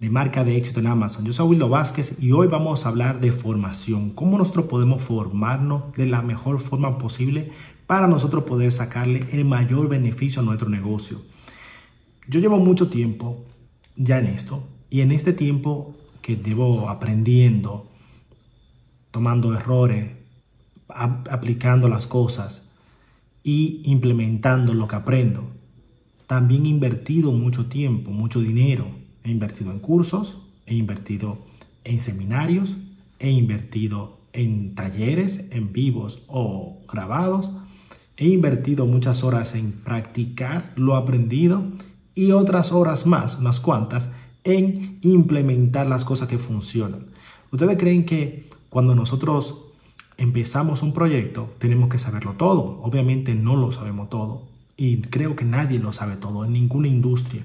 de marca de éxito en Amazon. Yo soy Wildo Vázquez y hoy vamos a hablar de formación. Cómo nosotros podemos formarnos de la mejor forma posible para nosotros poder sacarle el mayor beneficio a nuestro negocio. Yo llevo mucho tiempo ya en esto y en este tiempo que llevo aprendiendo, tomando errores, aplicando las cosas y implementando lo que aprendo, también he invertido mucho tiempo, mucho dinero. He invertido en cursos, he invertido en seminarios, he invertido en talleres en vivos o grabados. He invertido muchas horas en practicar lo aprendido y otras horas más, unas cuantas, en implementar las cosas que funcionan. ¿Ustedes creen que cuando nosotros empezamos un proyecto tenemos que saberlo todo? Obviamente no lo sabemos todo y creo que nadie lo sabe todo en ninguna industria,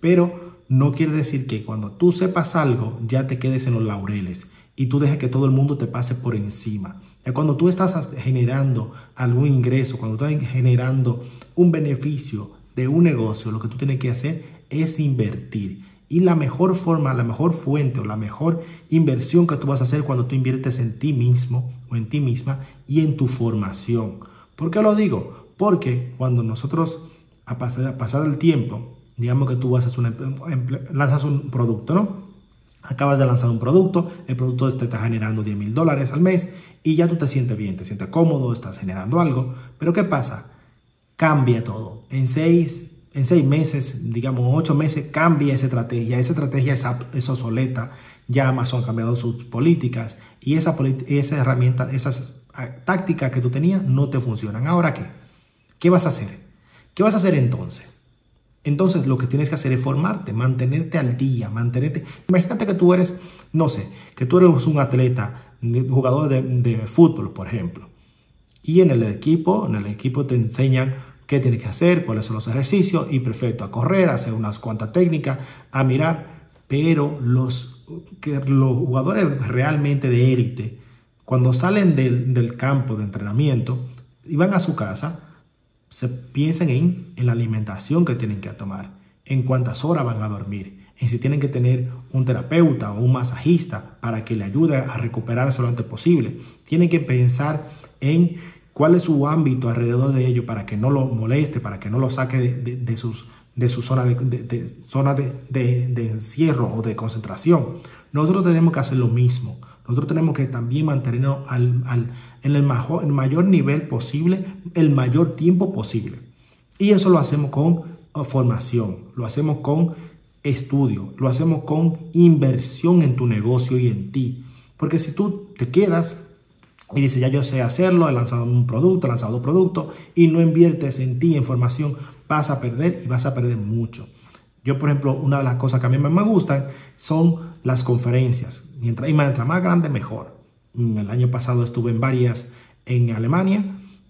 pero no quiere decir que cuando tú sepas algo ya te quedes en los laureles y tú dejes que todo el mundo te pase por encima. Cuando tú estás generando algún ingreso, cuando estás generando un beneficio, de un negocio, lo que tú tienes que hacer es invertir. Y la mejor forma, la mejor fuente o la mejor inversión que tú vas a hacer cuando tú inviertes en ti mismo o en ti misma y en tu formación. ¿Por qué lo digo? Porque cuando nosotros, a pasar, el tiempo, digamos que tú lanzas un producto, ¿no? Acabas de lanzar un producto, el producto te está generando 10 mil dólares al mes y ya tú te sientes bien, te sientes cómodo, estás generando algo. Pero ¿qué pasa? cambia todo. En seis, en seis meses, digamos ocho meses, cambia esa estrategia. Esa estrategia es, es obsoleta. Ya Amazon ha cambiado sus políticas y esa, esa herramienta, esas ah, tácticas que tú tenías no te funcionan. Ahora qué? ¿Qué vas a hacer? ¿Qué vas a hacer entonces? Entonces lo que tienes que hacer es formarte, mantenerte al día, mantenerte. Imagínate que tú eres, no sé, que tú eres un atleta, jugador de, fútbol, por ejemplo. Y en el equipo, en el equipo te enseñan qué tienes que hacer, cuáles son los ejercicios y perfecto, a correr, a hacer unas cuantas técnicas, a mirar, pero los, que los jugadores realmente de élite, cuando salen del, del, campo de entrenamiento y van a su casa, se piensan en, en la alimentación que tienen que tomar, en cuántas horas van a dormir, en si tienen que tener un terapeuta o un masajista para que le ayude a recuperarse lo antes posible. Tienen que pensar en cuál es su ámbito alrededor de ello para que no lo moleste, para que no lo saque de, sus, de su zona, de, zona de, encierro o de concentración. Nosotros tenemos que hacer lo mismo. Nosotros tenemos que también mantenernos al, en el, mayor, el mayor nivel posible, el mayor tiempo posible. Y eso lo hacemos con uh, formación, lo hacemos con estudio, lo hacemos con inversión en tu negocio y en ti. Porque si tú te quedas y dice, ya yo sé hacerlo, he lanzado un producto, he lanzado dos productos y no inviertes en ti, en formación, vas a perder y vas a perder mucho. Yo, por ejemplo, una de las cosas que a mí me gustan son las conferencias. Mientras, y mientras más grande, mejor. Mm, el año pasado estuve en varias en Alemania.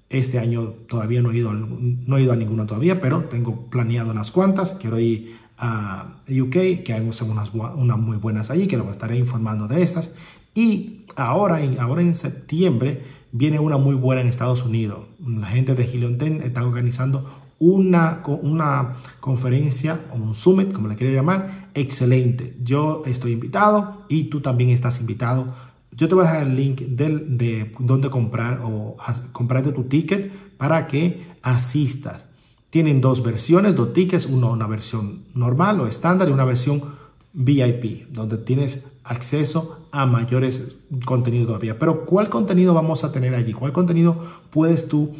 Este año todavía no he ido, no he ido a ninguna todavía, pero tengo planeado unas cuantas. Quiero ir a UK, que hay unas, unas muy buenas allí, que lo estaré informando de estas. Y ahora, ahora en septiembre viene una muy buena en Estados Unidos. La gente de Helion 10 está organizando una, una conferencia o un summit, como le quiera llamar, excelente. Yo estoy invitado y tú también estás invitado. Yo te voy a dejar el link del, de dónde comprar o comprarte tu ticket para que asistas. Tienen dos versiones, dos tickets, una versión normal o estándar y una versión VIP, donde tienes acceso a mayores contenidos todavía. Pero ¿cuál contenido vamos a tener allí? ¿Cuál contenido puedes tú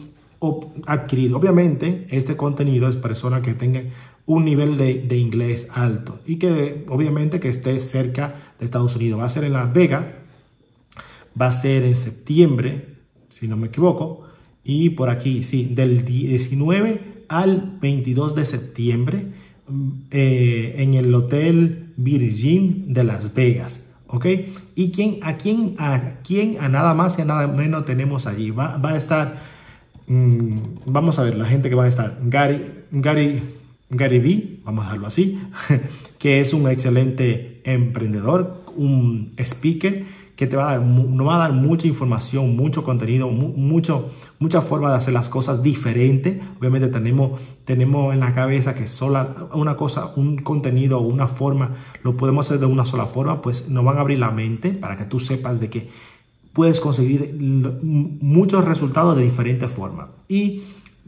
adquirir? Obviamente, este contenido es persona que tenga un nivel de, inglés alto y que obviamente que esté cerca de Estados Unidos. Va a ser en Las Vegas, va a ser en septiembre, si no me equivoco, y por aquí, sí, del 19 al 22 de septiembre mm, eh, en el hotel Virgin de Las Vegas. ¿Ok? ¿Y quién, a, quién, a quién, a nada más y a nada menos tenemos allí? Va, va a estar, mmm, vamos a ver, la gente que va a estar, Gary, Gary, Gary Vee, vamos a dejarlo así, que es un excelente emprendedor, un speaker que te va a dar, nos va a dar mucha información, mucho contenido, mucho, mucha forma de hacer las cosas diferentes. Obviamente tenemos, tenemos en la cabeza que sola una cosa, un contenido una forma, lo podemos hacer de una sola forma, pues nos van a abrir la mente para que tú sepas de que puedes conseguir muchos resultados de diferentes formas. Y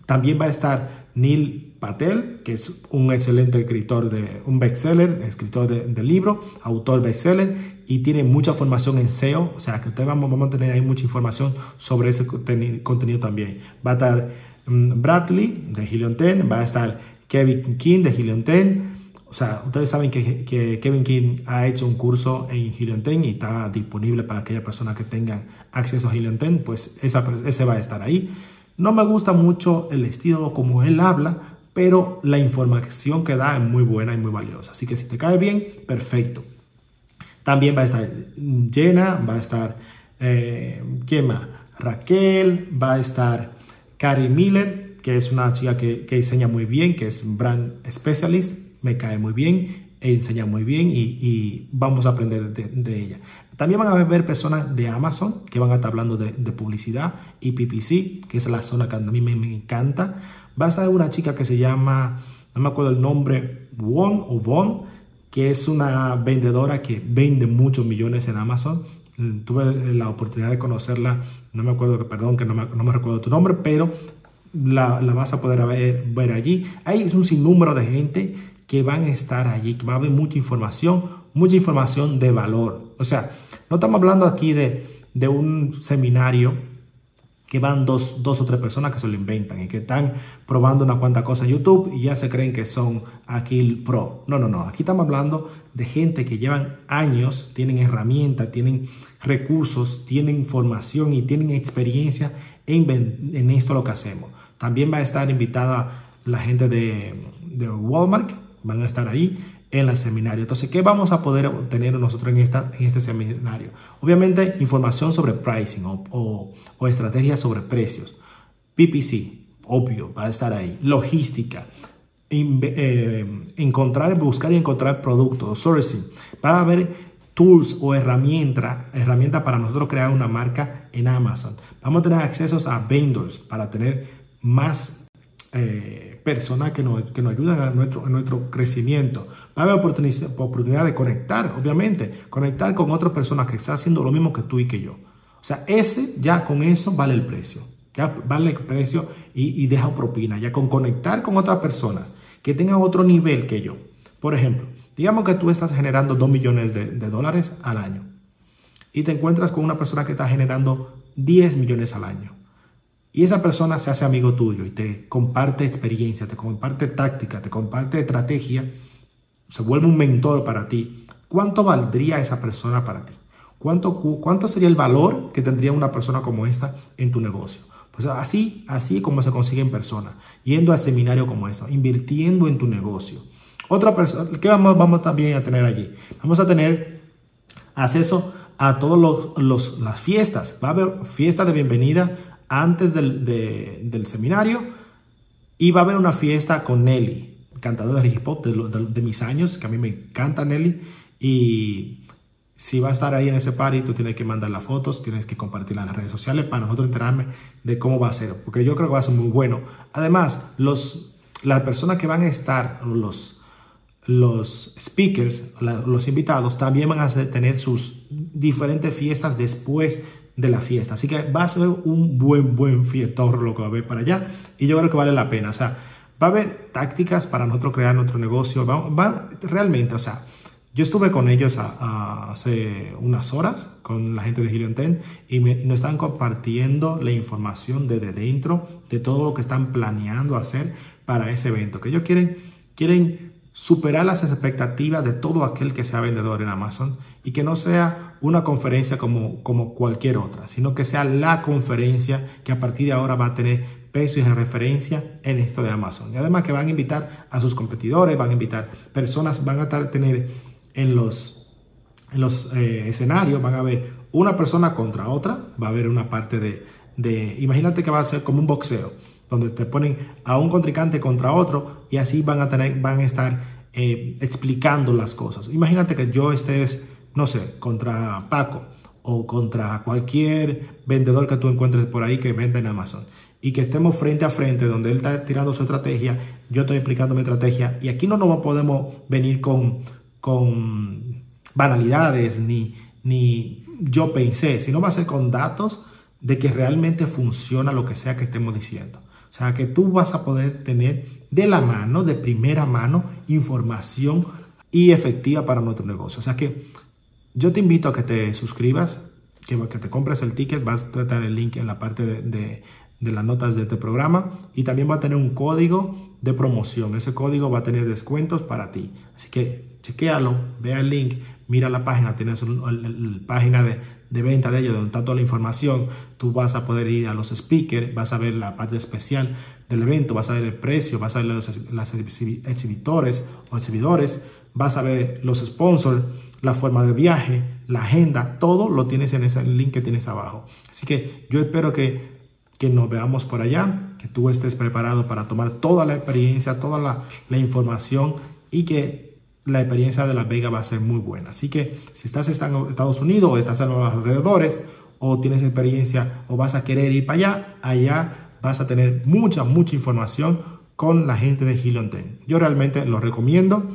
también va a estar Neil Patel, que es un excelente escritor de un bestseller, escritor de, de libro, autor bestseller y tiene mucha formación en SEO, o sea que ustedes vamos, vamos a tener ahí mucha información sobre ese contenido también. Va a estar um, Bradley de Helion 10, va a estar Kevin King de Helion 10, o sea, ustedes saben que, Kevin King ha hecho un curso en Helion 10 y está disponible para aquellas personas que tengan acceso a Helion 10, pues ese va a estar ahí. No me gusta mucho el estilo como él habla, pero la información que da es muy buena y muy valiosa. Así que si te cae bien, perfecto. También va a estar Jenna, va a estar, eh. Raquel, va a estar Carrie Miller, que es una chica que, que enseña muy bien, que es brand specialist, me cae muy bien, enseña muy bien y, vamos a aprender de, ella. También van a ver personas de Amazon que van a estar hablando de, publicidad y PPC, que es la zona que a mí me, encanta. Va a estar una chica que se llama, no me acuerdo el nombre, Won o Von, que es una vendedora que vende muchos millones en Amazon. Tuve la oportunidad de conocerla, no me acuerdo, perdón que no me, no me recuerdo tu nombre, pero la, la, vas a poder ver, ver allí. Hay un sinnúmero de gente que van a estar allí, que va a haber mucha información, mucha información de valor. O sea, no estamos hablando aquí de, de un seminario que van dos, dos, o tres personas que se lo inventan y que están probando una cuanta cosa en YouTube y ya se creen que son aquí el pro. No, no, no. Aquí estamos hablando de gente que llevan años, tienen herramientas, tienen recursos, tienen información y tienen experiencia en, en esto lo que hacemos. También va a estar invitada la gente de, de Walmart van a estar ahí en el seminario. Entonces, ¿qué vamos a poder obtener nosotros en, esta, en este seminario? Obviamente, información sobre pricing o, o, estrategias sobre precios. PPC, obvio, va a estar ahí. Logística, eh, encontrar, buscar y encontrar productos, sourcing. Va a haber tools o herramientas herramienta para nosotros crear una marca en Amazon. Vamos a tener accesos a vendors para tener más eh, personas que nos, que nos ayudan a nuestro, a nuestro crecimiento. Va a haber oportunidad, de conectar, obviamente, conectar con otras personas que están haciendo lo mismo que tú y que yo. O sea, ese ya con eso vale el precio. Ya vale el precio y, y deja propina. Ya con conectar con otras personas que tengan otro nivel que yo. Por ejemplo, digamos que tú estás generando 2 millones de, de dólares al año y te encuentras con una persona que está generando 10 millones al año y esa persona se hace amigo tuyo y te comparte experiencia, te comparte táctica, te comparte estrategia, se vuelve un mentor para ti. ¿Cuánto valdría esa persona para ti? ¿Cuánto, cuánto sería el valor que tendría una persona como esta en tu negocio? Pues así, así como se consigue en persona, yendo al seminario como esto, invirtiendo en tu negocio. Otra persona, ¿qué vamos, vamos también a tener allí? Vamos a tener acceso a todas los, las fiestas. Va a haber fiesta de bienvenida antes del, seminario y va a haber una fiesta con Nelly, cantadora de hip hop de, mis años, que a mí me encanta Nelly. Y si va a estar ahí en ese party, tú tienes que mandar las fotos, tienes que compartirla en las redes sociales para nosotros enterarme de cómo va a ser, porque yo creo que va a ser muy bueno. Además, los, las personas que van a estar, los, los speakers, los invitados, también van a tener sus diferentes fiestas después de la fiesta. Así que va a ser un buen, buen fiestorro lo que va a haber para allá. Y yo creo que vale la pena. O sea, va a haber tácticas para nosotros crear nuestro negocio. Va, realmente, o sea, yo estuve con ellos hace unas horas, con la gente de Helion 10, y, me, nos están compartiendo la información desde dentro de todo lo que están planeando hacer para ese evento. Que ellos quieren, quieren superar las expectativas de todo aquel que sea vendedor en Amazon y que no sea una conferencia como, como cualquier otra, sino que sea la conferencia que a partir de ahora va a tener peso y referencia en esto de Amazon. Y además que van a invitar a sus competidores, van a invitar personas, van a tener en los, en los eh, escenarios van a haber una persona contra otra, va a haber una parte de, de, imagínate que va a ser como un boxeo, donde te ponen a un contrincante contra otro y así van a, tener, van a estar eh, explicando las cosas. Imagínate que yo estés, no sé, contra Paco o contra cualquier vendedor que tú encuentres por ahí que venda en Amazon y que estemos frente a frente donde él está tirando su estrategia, yo estoy explicando mi estrategia y aquí no nos podemos venir con, con banalidades ni, ni yo pensé, sino va a ser con datos de que realmente funciona lo que sea que estemos diciendo. O sea, que tú vas a poder tener de la mano, de primera mano, información y efectiva para nuestro negocio. O sea que yo te invito a que te suscribas, que, te compres el ticket, vas a tratar el link en la parte de, de las notas de este programa y también va a tener un código de promoción. Ese código va a tener descuentos para ti. Así que chequéalo, vea el link, mira la página, tienes la página de, de, venta de ellos donde está toda la información. Tú vas a poder ir a los speakers, vas a ver la parte especial del evento, vas a ver el precio, vas a ver los, exhibitores o exhibidores, vas a ver los sponsors, la forma de viaje, la agenda, todo lo tienes en ese link que tienes abajo. Así que yo espero que que nos veamos por allá, que tú estés preparado para tomar toda la experiencia, toda la, información y que la experiencia de la Vega va a ser muy buena. Así que si estás en Estados Unidos o estás en los alrededores o tienes experiencia o vas a querer ir para allá, allá vas a tener mucha, mucha información con la gente de Helion Yo realmente lo recomiendo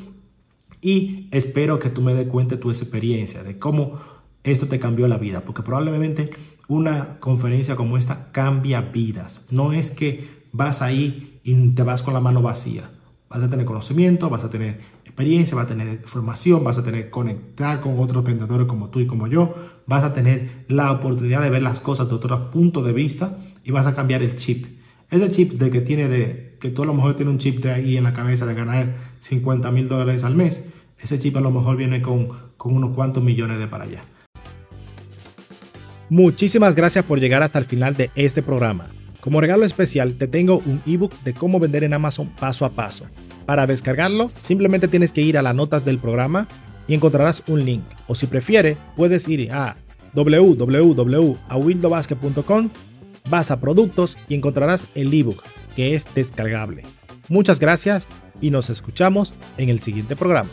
y espero que tú me des cuenta de tu experiencia, de cómo esto te cambió la vida, porque probablemente una conferencia como esta cambia vidas. No es que vas ahí y te vas con la mano vacía. Vas a tener conocimiento, vas a tener experiencia, vas a tener formación, vas a tener conectar con otros vendedores como tú y como yo, vas a tener la oportunidad de ver las cosas de otro punto de vista y vas a cambiar el chip. Ese chip de que tiene de que tú a lo mejor tienes un chip de ahí en la cabeza de ganar 50 mil dólares al mes, ese chip a lo mejor viene con, con unos cuantos millones de para allá. Muchísimas gracias por llegar hasta el final de este programa. Como regalo especial te tengo un ebook de cómo vender en Amazon paso a paso. Para descargarlo, simplemente tienes que ir a las notas del programa y encontrarás un link. O si prefiere, puedes ir a www.awildobasque.com, vas a productos y encontrarás el ebook que es descargable. Muchas gracias y nos escuchamos en el siguiente programa.